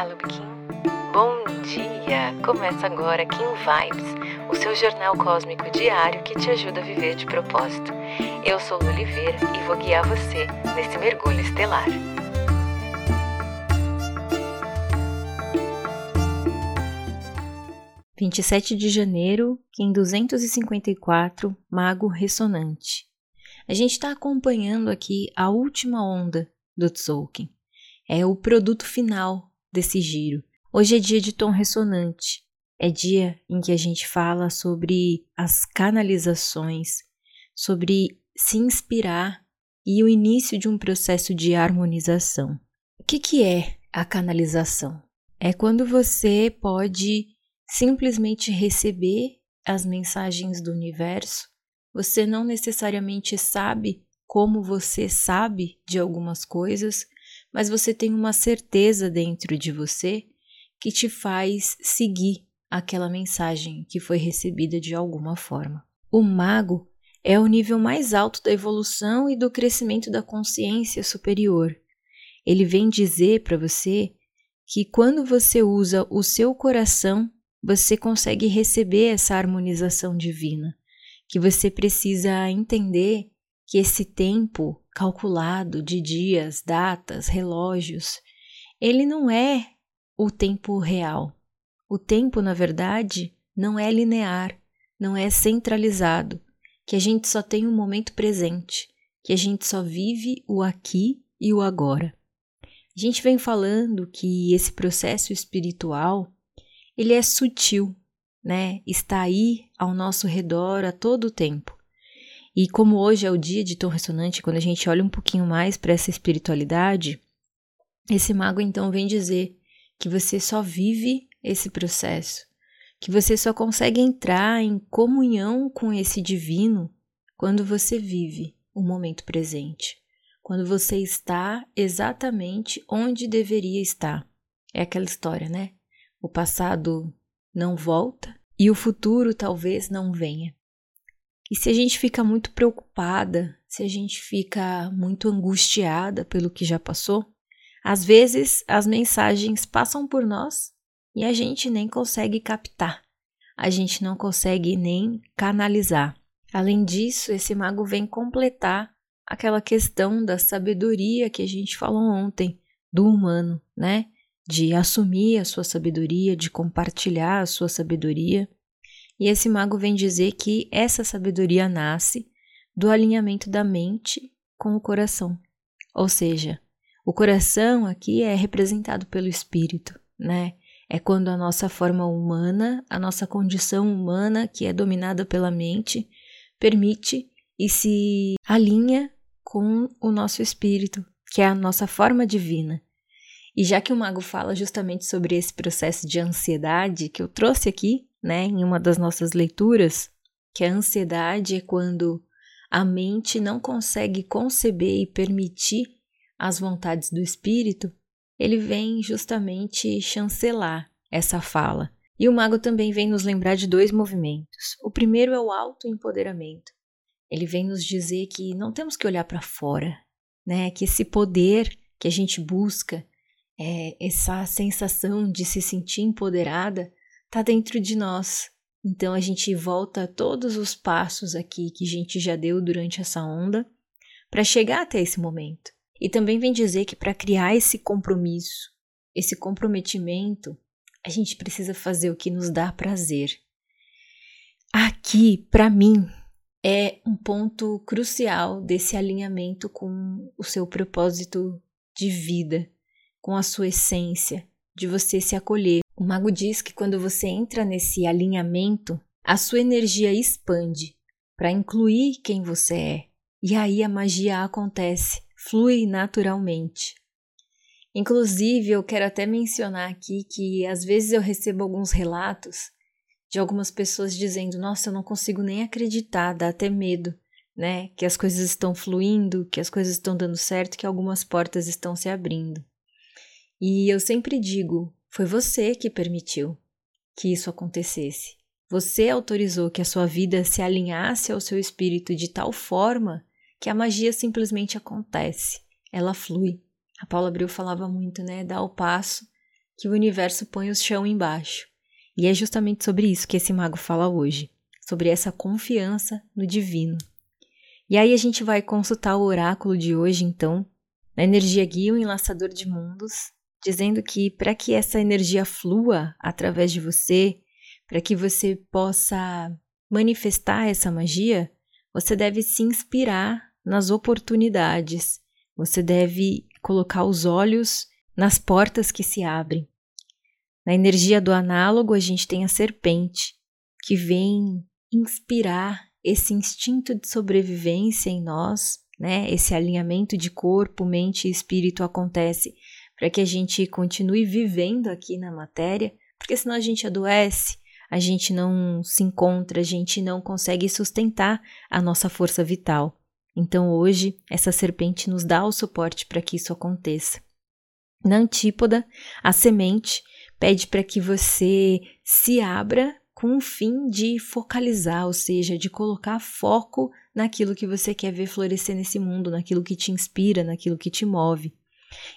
Olá, Lubkin. Bom dia! Começa agora Kim Vibes, o seu jornal cósmico diário que te ajuda a viver de propósito. Eu sou Lu Oliveira e vou guiar você nesse mergulho estelar. Vinte e sete de janeiro, Kim 254, Mago Ressonante. A gente está acompanhando aqui a última onda do Tzolk'in é o produto final desse giro. Hoje é dia de tom ressonante, é dia em que a gente fala sobre as canalizações, sobre se inspirar e o início de um processo de harmonização. O que, que é a canalização? É quando você pode simplesmente receber as mensagens do universo, você não necessariamente sabe como você sabe de algumas coisas, mas você tem uma certeza dentro de você que te faz seguir aquela mensagem que foi recebida de alguma forma. O mago é o nível mais alto da evolução e do crescimento da consciência superior. Ele vem dizer para você que quando você usa o seu coração, você consegue receber essa harmonização divina, que você precisa entender que esse tempo calculado de dias, datas, relógios, ele não é o tempo real. O tempo, na verdade, não é linear, não é centralizado, que a gente só tem o um momento presente, que a gente só vive o aqui e o agora. A gente vem falando que esse processo espiritual, ele é sutil, né? Está aí ao nosso redor a todo tempo. E como hoje é o dia de tom ressonante, quando a gente olha um pouquinho mais para essa espiritualidade, esse mago então vem dizer que você só vive esse processo, que você só consegue entrar em comunhão com esse divino quando você vive o momento presente, quando você está exatamente onde deveria estar. É aquela história, né? O passado não volta e o futuro talvez não venha. E se a gente fica muito preocupada, se a gente fica muito angustiada pelo que já passou, às vezes as mensagens passam por nós e a gente nem consegue captar, a gente não consegue nem canalizar. Além disso, esse mago vem completar aquela questão da sabedoria que a gente falou ontem, do humano, né? De assumir a sua sabedoria, de compartilhar a sua sabedoria. E esse mago vem dizer que essa sabedoria nasce do alinhamento da mente com o coração. Ou seja, o coração aqui é representado pelo espírito, né? É quando a nossa forma humana, a nossa condição humana, que é dominada pela mente, permite e se alinha com o nosso espírito, que é a nossa forma divina. E já que o mago fala justamente sobre esse processo de ansiedade que eu trouxe aqui, né, em uma das nossas leituras, que a ansiedade é quando a mente não consegue conceber e permitir as vontades do espírito, ele vem justamente chancelar essa fala. E o mago também vem nos lembrar de dois movimentos. O primeiro é o autoempoderamento. Ele vem nos dizer que não temos que olhar para fora, né? Que esse poder que a gente busca, é, essa sensação de se sentir empoderada, está dentro de nós. Então a gente volta a todos os passos aqui que a gente já deu durante essa onda para chegar até esse momento. E também vem dizer que para criar esse compromisso, esse comprometimento, a gente precisa fazer o que nos dá prazer. Aqui, para mim, é um ponto crucial desse alinhamento com o seu propósito de vida, com a sua essência, de você se acolher. O mago diz que quando você entra nesse alinhamento, a sua energia expande para incluir quem você é. E aí a magia acontece, flui naturalmente. Inclusive, eu quero até mencionar aqui que às vezes eu recebo alguns relatos de algumas pessoas dizendo: Nossa, eu não consigo nem acreditar, dá até medo, né? Que as coisas estão fluindo, que as coisas estão dando certo, que algumas portas estão se abrindo. E eu sempre digo: foi você que permitiu que isso acontecesse. Você autorizou que a sua vida se alinhasse ao seu espírito de tal forma que a magia simplesmente acontece, ela flui. A Paula Abreu falava muito, né? Dá o passo que o universo põe o chão embaixo. E é justamente sobre isso que esse mago fala hoje, sobre essa confiança no divino. E aí a gente vai consultar o oráculo de hoje, então, na energia guia, o enlaçador de mundos, dizendo que para que essa energia flua através de você, para que você possa manifestar essa magia, você deve se inspirar nas oportunidades, você deve colocar os olhos nas portas que se abrem. Na energia do análogo, a gente tem a serpente, que vem inspirar esse instinto de sobrevivência em nós, né? Esse alinhamento de corpo, mente e espírito acontece para que a gente continue vivendo aqui na matéria, porque senão a gente adoece, a gente não se encontra, a gente não consegue sustentar a nossa força vital. Então hoje essa serpente nos dá o suporte para que isso aconteça. Na antípoda, a semente pede para que você se abra com o fim de focalizar, ou seja, de colocar foco naquilo que você quer ver florescer nesse mundo, naquilo que te inspira, naquilo que te move.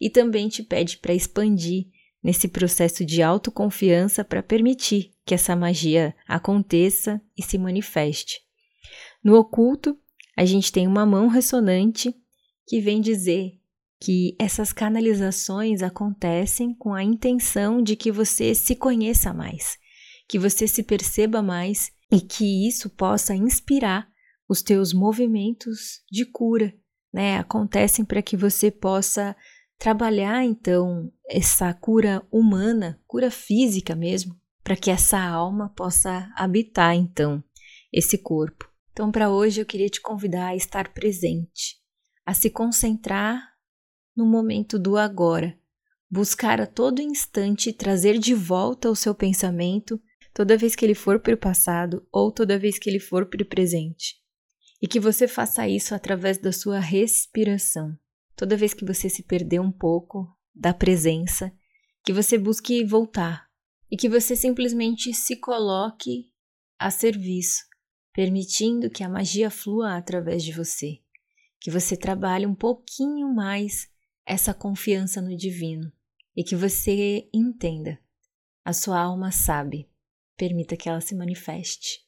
E também te pede para expandir nesse processo de autoconfiança para permitir que essa magia aconteça e se manifeste. No oculto, a gente tem uma mão ressonante que vem dizer que essas canalizações acontecem com a intenção de que você se conheça mais, que você se perceba mais e que isso possa inspirar os teus movimentos de cura, né? Acontecem para que você possa trabalhar então essa cura humana, cura física mesmo, para que essa alma possa habitar então esse corpo. Então, para hoje eu queria te convidar a estar presente, a se concentrar no momento do agora, buscar a todo instante trazer de volta o seu pensamento toda vez que ele for para o passado ou toda vez que ele for para o presente. E que você faça isso através da sua respiração. Toda vez que você se perder um pouco da presença, que você busque voltar e que você simplesmente se coloque a serviço, permitindo que a magia flua através de você, que você trabalhe um pouquinho mais essa confiança no divino e que você entenda. A sua alma sabe. Permita que ela se manifeste.